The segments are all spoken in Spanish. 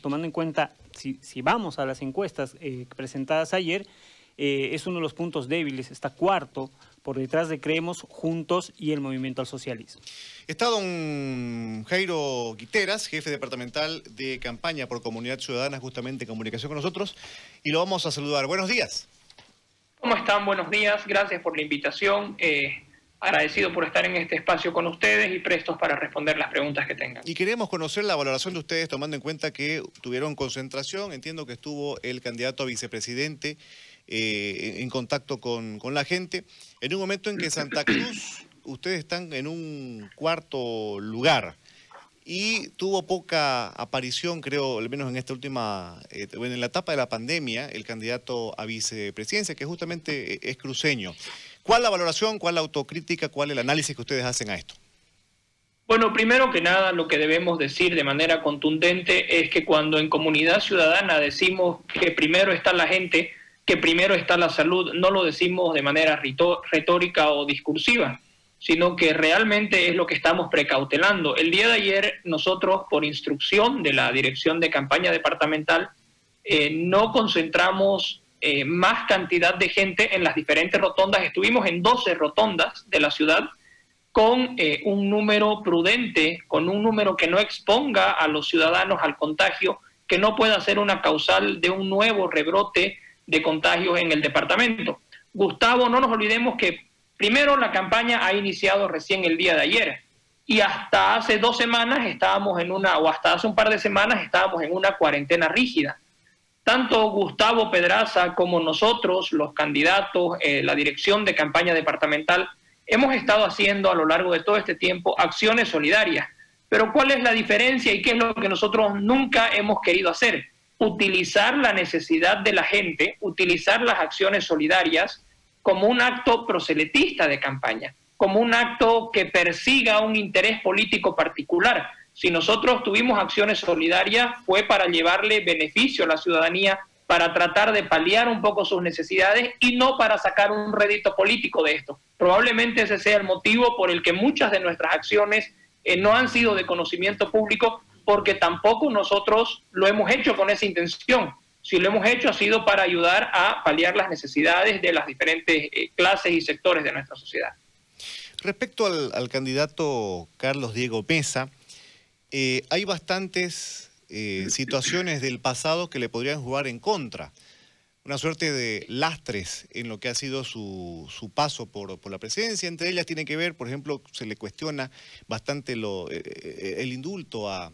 tomando en cuenta, si, si vamos a las encuestas eh, presentadas ayer, eh, es uno de los puntos débiles, está cuarto por detrás de Creemos, Juntos y el Movimiento al Socialismo. Está don Jairo Guiteras, jefe departamental de campaña por Comunidad Ciudadana, justamente en comunicación con nosotros, y lo vamos a saludar. Buenos días. ¿Cómo están? Buenos días. Gracias por la invitación. Eh, agradecido por estar en este espacio con ustedes y prestos para responder las preguntas que tengan. Y queremos conocer la valoración de ustedes, tomando en cuenta que tuvieron concentración. Entiendo que estuvo el candidato a vicepresidente eh, en contacto con, con la gente, en un momento en que Santa Cruz, ustedes están en un cuarto lugar y tuvo poca aparición, creo, al menos en esta última, eh, en la etapa de la pandemia, el candidato a vicepresidencia, que justamente es cruceño. ¿Cuál la valoración, cuál la autocrítica, cuál el análisis que ustedes hacen a esto? Bueno, primero que nada, lo que debemos decir de manera contundente es que cuando en comunidad ciudadana decimos que primero está la gente, que primero está la salud, no lo decimos de manera retórica o discursiva, sino que realmente es lo que estamos precautelando. El día de ayer nosotros, por instrucción de la Dirección de Campaña Departamental, eh, no concentramos eh, más cantidad de gente en las diferentes rotondas. Estuvimos en 12 rotondas de la ciudad con eh, un número prudente, con un número que no exponga a los ciudadanos al contagio, que no pueda ser una causal de un nuevo rebrote de contagios en el departamento. Gustavo, no nos olvidemos que primero la campaña ha iniciado recién el día de ayer y hasta hace dos semanas estábamos en una, o hasta hace un par de semanas estábamos en una cuarentena rígida tanto Gustavo Pedraza como nosotros, los candidatos, eh, la dirección de campaña departamental, hemos estado haciendo a lo largo de todo este tiempo acciones solidarias. Pero ¿cuál es la diferencia y qué es lo que nosotros nunca hemos querido hacer? Utilizar la necesidad de la gente, utilizar las acciones solidarias como un acto proselitista de campaña, como un acto que persiga un interés político particular si nosotros tuvimos acciones solidarias fue para llevarle beneficio a la ciudadanía, para tratar de paliar un poco sus necesidades y no para sacar un rédito político de esto. Probablemente ese sea el motivo por el que muchas de nuestras acciones eh, no han sido de conocimiento público porque tampoco nosotros lo hemos hecho con esa intención. Si lo hemos hecho ha sido para ayudar a paliar las necesidades de las diferentes eh, clases y sectores de nuestra sociedad. Respecto al, al candidato Carlos Diego Mesa, eh, hay bastantes eh, situaciones del pasado que le podrían jugar en contra. Una suerte de lastres en lo que ha sido su, paso por, la presidencia. Entre ellas tiene que ver, por ejemplo, se le cuestiona bastante eh, el indulto a,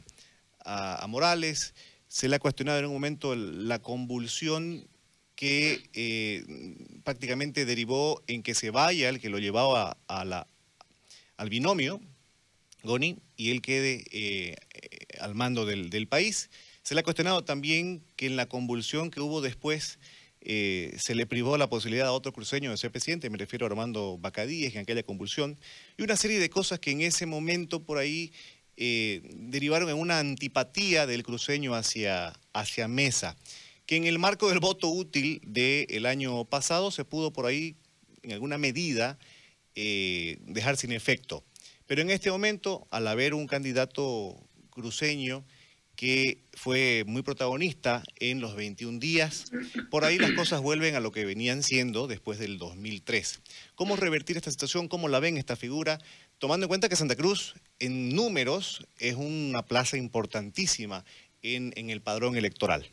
Morales. Se le ha cuestionado en un momento la convulsión que prácticamente derivó en que se vaya el que lo llevaba al binomio, Goni, y él quede eh, al mando del, país. Se le ha cuestionado también que en la convulsión que hubo después eh, se le privó la posibilidad a otro cruceño de ser presidente, me refiero a Armando Bacadíes en aquella convulsión, y una serie de cosas que en ese momento por ahí eh, derivaron en una antipatía del cruceño hacia, hacia Mesa, que en el marco del voto útil del año pasado se pudo por ahí, en alguna medida, dejar sin efecto. Pero en este momento, al haber un candidato cruceño que fue muy protagonista en los 21 días, por ahí las cosas vuelven a lo que venían siendo después del 2003. ¿Cómo revertir esta situación? ¿Cómo la ven esta figura? Tomando en cuenta que Santa Cruz en números es una plaza importantísima en, en el padrón electoral.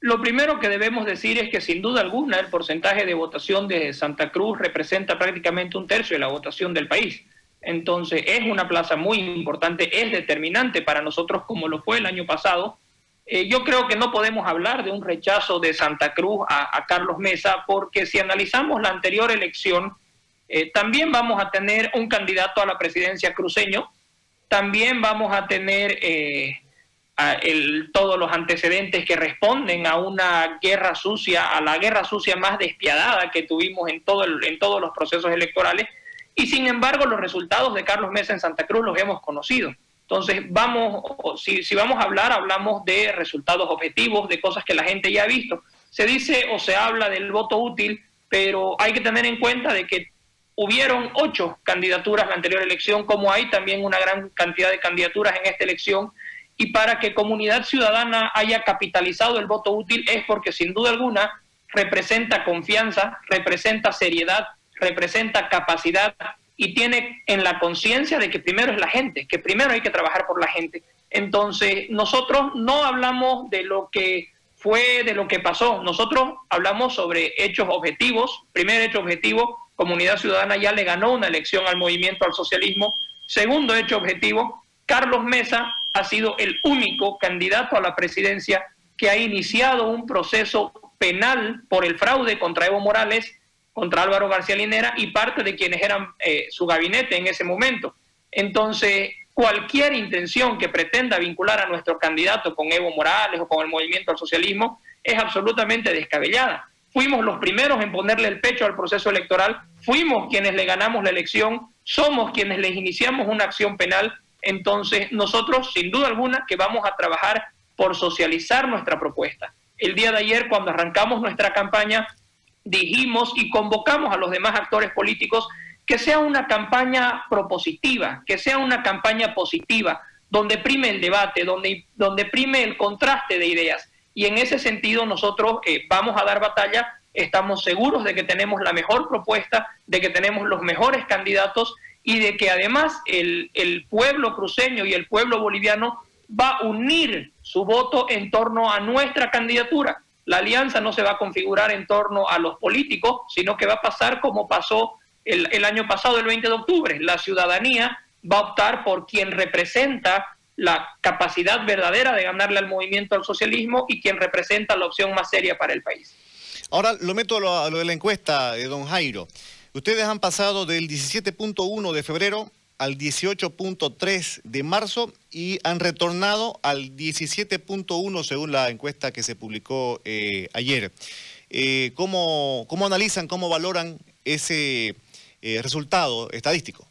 Lo primero que debemos decir es que sin duda alguna el porcentaje de votación de Santa Cruz representa prácticamente un tercio de la votación del país. Entonces es una plaza muy importante, es determinante para nosotros como lo fue el año pasado. Eh, yo creo que no podemos hablar de un rechazo de Santa Cruz a, Carlos Mesa porque si analizamos la anterior elección, eh, también vamos a tener un candidato a la presidencia cruceño, también vamos a tener eh, todos los antecedentes que responden a una guerra sucia, a la guerra sucia más despiadada que tuvimos en, todo en todos los procesos electorales y sin embargo, los resultados de Carlos Mesa en Santa Cruz los hemos conocido. Entonces, vamos, si, si vamos a hablar, hablamos de resultados objetivos, de cosas que la gente ya ha visto. Se dice o se habla del voto útil, pero hay que tener en cuenta de que hubieron ocho candidaturas en la anterior elección, como hay también una gran cantidad de candidaturas en esta elección, y para que Comunidad Ciudadana haya capitalizado el voto útil es porque sin duda alguna representa confianza, representa seriedad, representa capacidad y tiene en la conciencia de que primero es la gente, que primero hay que trabajar por la gente. Entonces, nosotros no hablamos de lo que fue, de lo que pasó, nosotros hablamos sobre hechos objetivos. Primer hecho objetivo, Comunidad Ciudadana ya le ganó una elección al movimiento al socialismo. Segundo hecho objetivo, Carlos Mesa ha sido el único candidato a la presidencia que ha iniciado un proceso penal por el fraude contra Evo Morales, contra Álvaro García Linera y parte de quienes eran eh, su gabinete en ese momento. Entonces, cualquier intención que pretenda vincular a nuestro candidato con Evo Morales o con el movimiento al socialismo es absolutamente descabellada. Fuimos los primeros en ponerle el pecho al proceso electoral, fuimos quienes le ganamos la elección, somos quienes les iniciamos una acción penal, entonces nosotros sin duda alguna que vamos a trabajar por socializar nuestra propuesta. El día de ayer, cuando arrancamos nuestra campaña, dijimos y convocamos a los demás actores políticos que sea una campaña propositiva, que sea una campaña positiva, donde prime el debate, donde, donde prime el contraste de ideas. Y en ese sentido nosotros eh, vamos a dar batalla, estamos seguros de que tenemos la mejor propuesta, de que tenemos los mejores candidatos y de que además el, el pueblo cruceño y el pueblo boliviano va a unir su voto en torno a nuestra candidatura. La alianza no se va a configurar en torno a los políticos, sino que va a pasar como pasó el, el año pasado, el 20 de octubre. La ciudadanía va a optar por quien representa la capacidad verdadera de ganarle al movimiento al socialismo y quien representa la opción más seria para el país. Ahora lo meto a lo, de la encuesta de don Jairo. Ustedes han pasado del 17.1 de febrero al 18.3 de marzo y han retornado al 17.1 según la encuesta que se publicó eh, ayer. Eh, ¿cómo, ¿cómo, analizan, cómo valoran ese eh, resultado estadístico?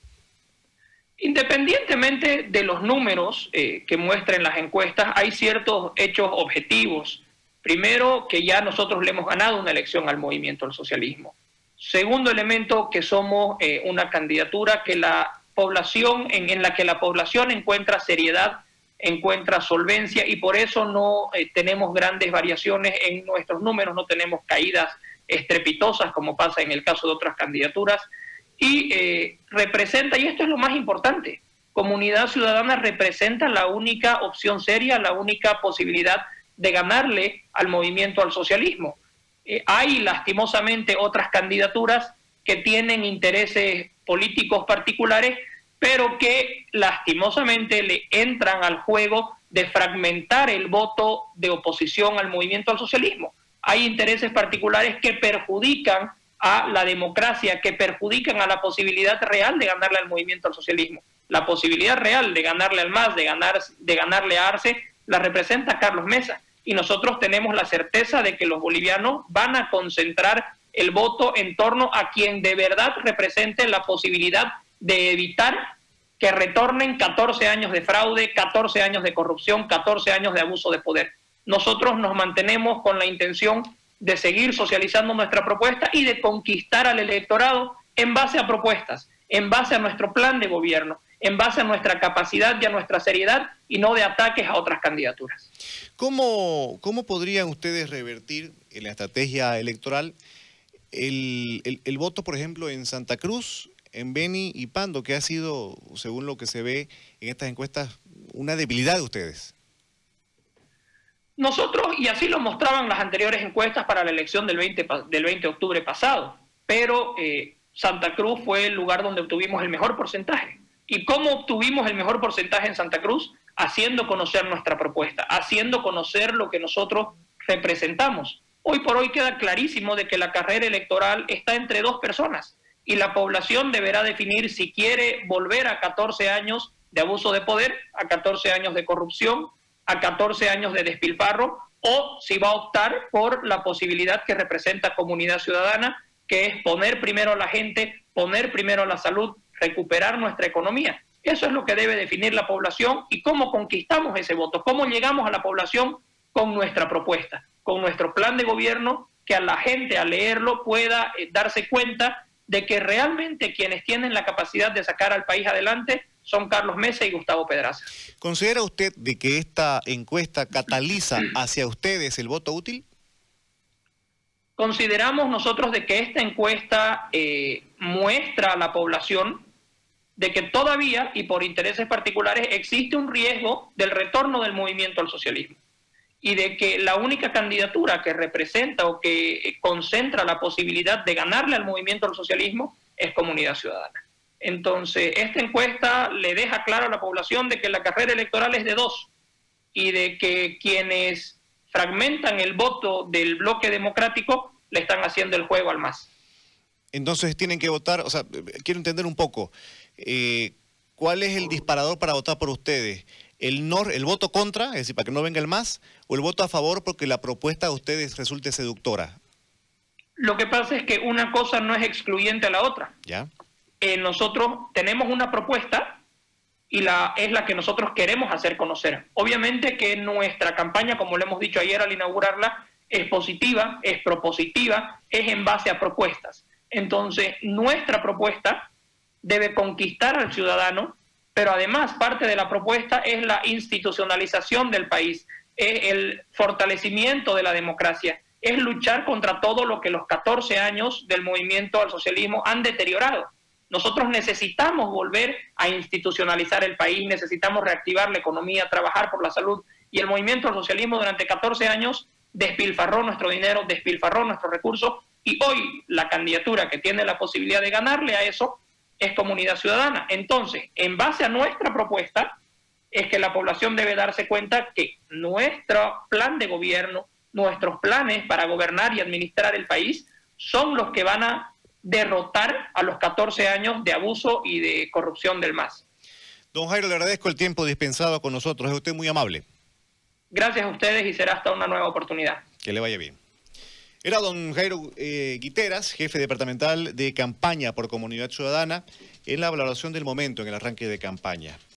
Independientemente de los números que muestren las encuestas, hay ciertos hechos objetivos. Primero, que ya nosotros le hemos ganado una elección al movimiento al socialismo. Segundo elemento, que somos una candidatura que la población en, la que la población encuentra seriedad, encuentra solvencia y por eso no eh, tenemos grandes variaciones en nuestros números, no tenemos caídas estrepitosas como pasa en el caso de otras candidaturas y eh, representa, y esto es lo más importante, Comunidad Ciudadana representa la única opción seria, la única posibilidad de ganarle al movimiento al socialismo. Eh, hay lastimosamente otras candidaturas que tienen intereses políticos particulares, pero que lastimosamente le entran al juego de fragmentar el voto de oposición al movimiento al socialismo. Hay intereses particulares que perjudican a la democracia, que perjudican a la posibilidad real de ganarle al movimiento al socialismo. La posibilidad real de ganarle al MAS, de, ganar, de ganarle a Arce, la representa Carlos Mesa. Y nosotros tenemos la certeza de que los bolivianos van a concentrar el voto en torno a quien de verdad represente la posibilidad de evitar que retornen 14 años de fraude, 14 años de corrupción, 14 años de abuso de poder. Nosotros nos mantenemos con la intención de seguir socializando nuestra propuesta y de conquistar al electorado en base a propuestas, en base a nuestro plan de gobierno, en base a nuestra capacidad y a nuestra seriedad y no de ataques a otras candidaturas. ¿Cómo, cómo podrían ustedes revertir en la estrategia electoral el, el, voto, por ejemplo, en Santa Cruz, en Beni y Pando, que ha sido, según lo que se ve en estas encuestas, una debilidad de ustedes. Nosotros, y así lo mostraban las anteriores encuestas para la elección del 20, del 20 de octubre pasado, pero eh, Santa Cruz fue el lugar donde obtuvimos el mejor porcentaje. ¿Y cómo obtuvimos el mejor porcentaje en Santa Cruz? Haciendo conocer nuestra propuesta, haciendo conocer lo que nosotros representamos. Hoy por hoy queda clarísimo de que la carrera electoral está entre dos personas y la población deberá definir si quiere volver a 14 años de abuso de poder, a 14 años de corrupción, a 14 años de despilfarro o si va a optar por la posibilidad que representa comunidad ciudadana, que es poner primero a la gente, poner primero la salud, recuperar nuestra economía. Eso es lo que debe definir la población y cómo conquistamos ese voto, cómo llegamos a la población con nuestra propuesta con nuestro plan de gobierno que a la gente al leerlo pueda eh, darse cuenta de que realmente quienes tienen la capacidad de sacar al país adelante son Carlos Mesa y Gustavo Pedraza. ¿Considera usted de que esta encuesta cataliza hacia ustedes el voto útil? Consideramos nosotros de que esta encuesta eh, muestra a la población de que todavía y por intereses particulares existe un riesgo del retorno del movimiento al socialismo y de que la única candidatura que representa o que concentra la posibilidad de ganarle al movimiento al socialismo es Comunidad Ciudadana. Entonces, esta encuesta le deja claro a la población de que la carrera electoral es de dos y de que quienes fragmentan el voto del bloque democrático le están haciendo el juego al MAS. Entonces tienen que votar, o sea, quiero entender un poco, eh, ¿cuál es el disparador para votar por ustedes? ¿El, no, ¿El voto contra, es decir, para que no venga el MAS, o el voto a favor porque la propuesta de ustedes resulte seductora? Lo que pasa es que una cosa no es excluyente a la otra. ¿Ya? Eh, nosotros tenemos una propuesta y la, es la que nosotros queremos hacer conocer. Obviamente que nuestra campaña, como lo hemos dicho ayer al inaugurarla, es positiva, es propositiva, es en base a propuestas. Entonces, nuestra propuesta debe conquistar al ciudadano, pero además parte de la propuesta es la institucionalización del país, es el fortalecimiento de la democracia, es luchar contra todo lo que los 14 años del movimiento al socialismo han deteriorado. Nosotros necesitamos volver a institucionalizar el país, necesitamos reactivar la economía, trabajar por la salud. Y el movimiento al socialismo durante 14 años despilfarró nuestro dinero, despilfarró nuestros recursos. Y hoy la candidatura que tiene la posibilidad de ganarle a eso es Comunidad Ciudadana. Entonces, en base a nuestra propuesta, es que la población debe darse cuenta que nuestro plan de gobierno, nuestros planes para gobernar y administrar el país son los que van a derrotar a los 14 años de abuso y de corrupción del MAS. Don Jairo, le agradezco el tiempo dispensado con nosotros. Es usted muy amable. Gracias a ustedes y será hasta una nueva oportunidad. Que le vaya bien. Era don Jairo eh, Guiteras, jefe departamental de campaña por Comunidad Ciudadana, en la valoración del momento en el arranque de campaña.